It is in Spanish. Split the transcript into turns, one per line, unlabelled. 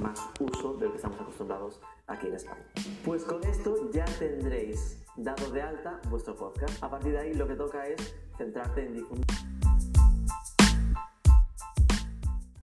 más uso del que estamos acostumbrados aquí en España. Pues con esto ya tendréis dado de alta vuestro podcast. A partir de ahí lo que toca es centrarte en difundir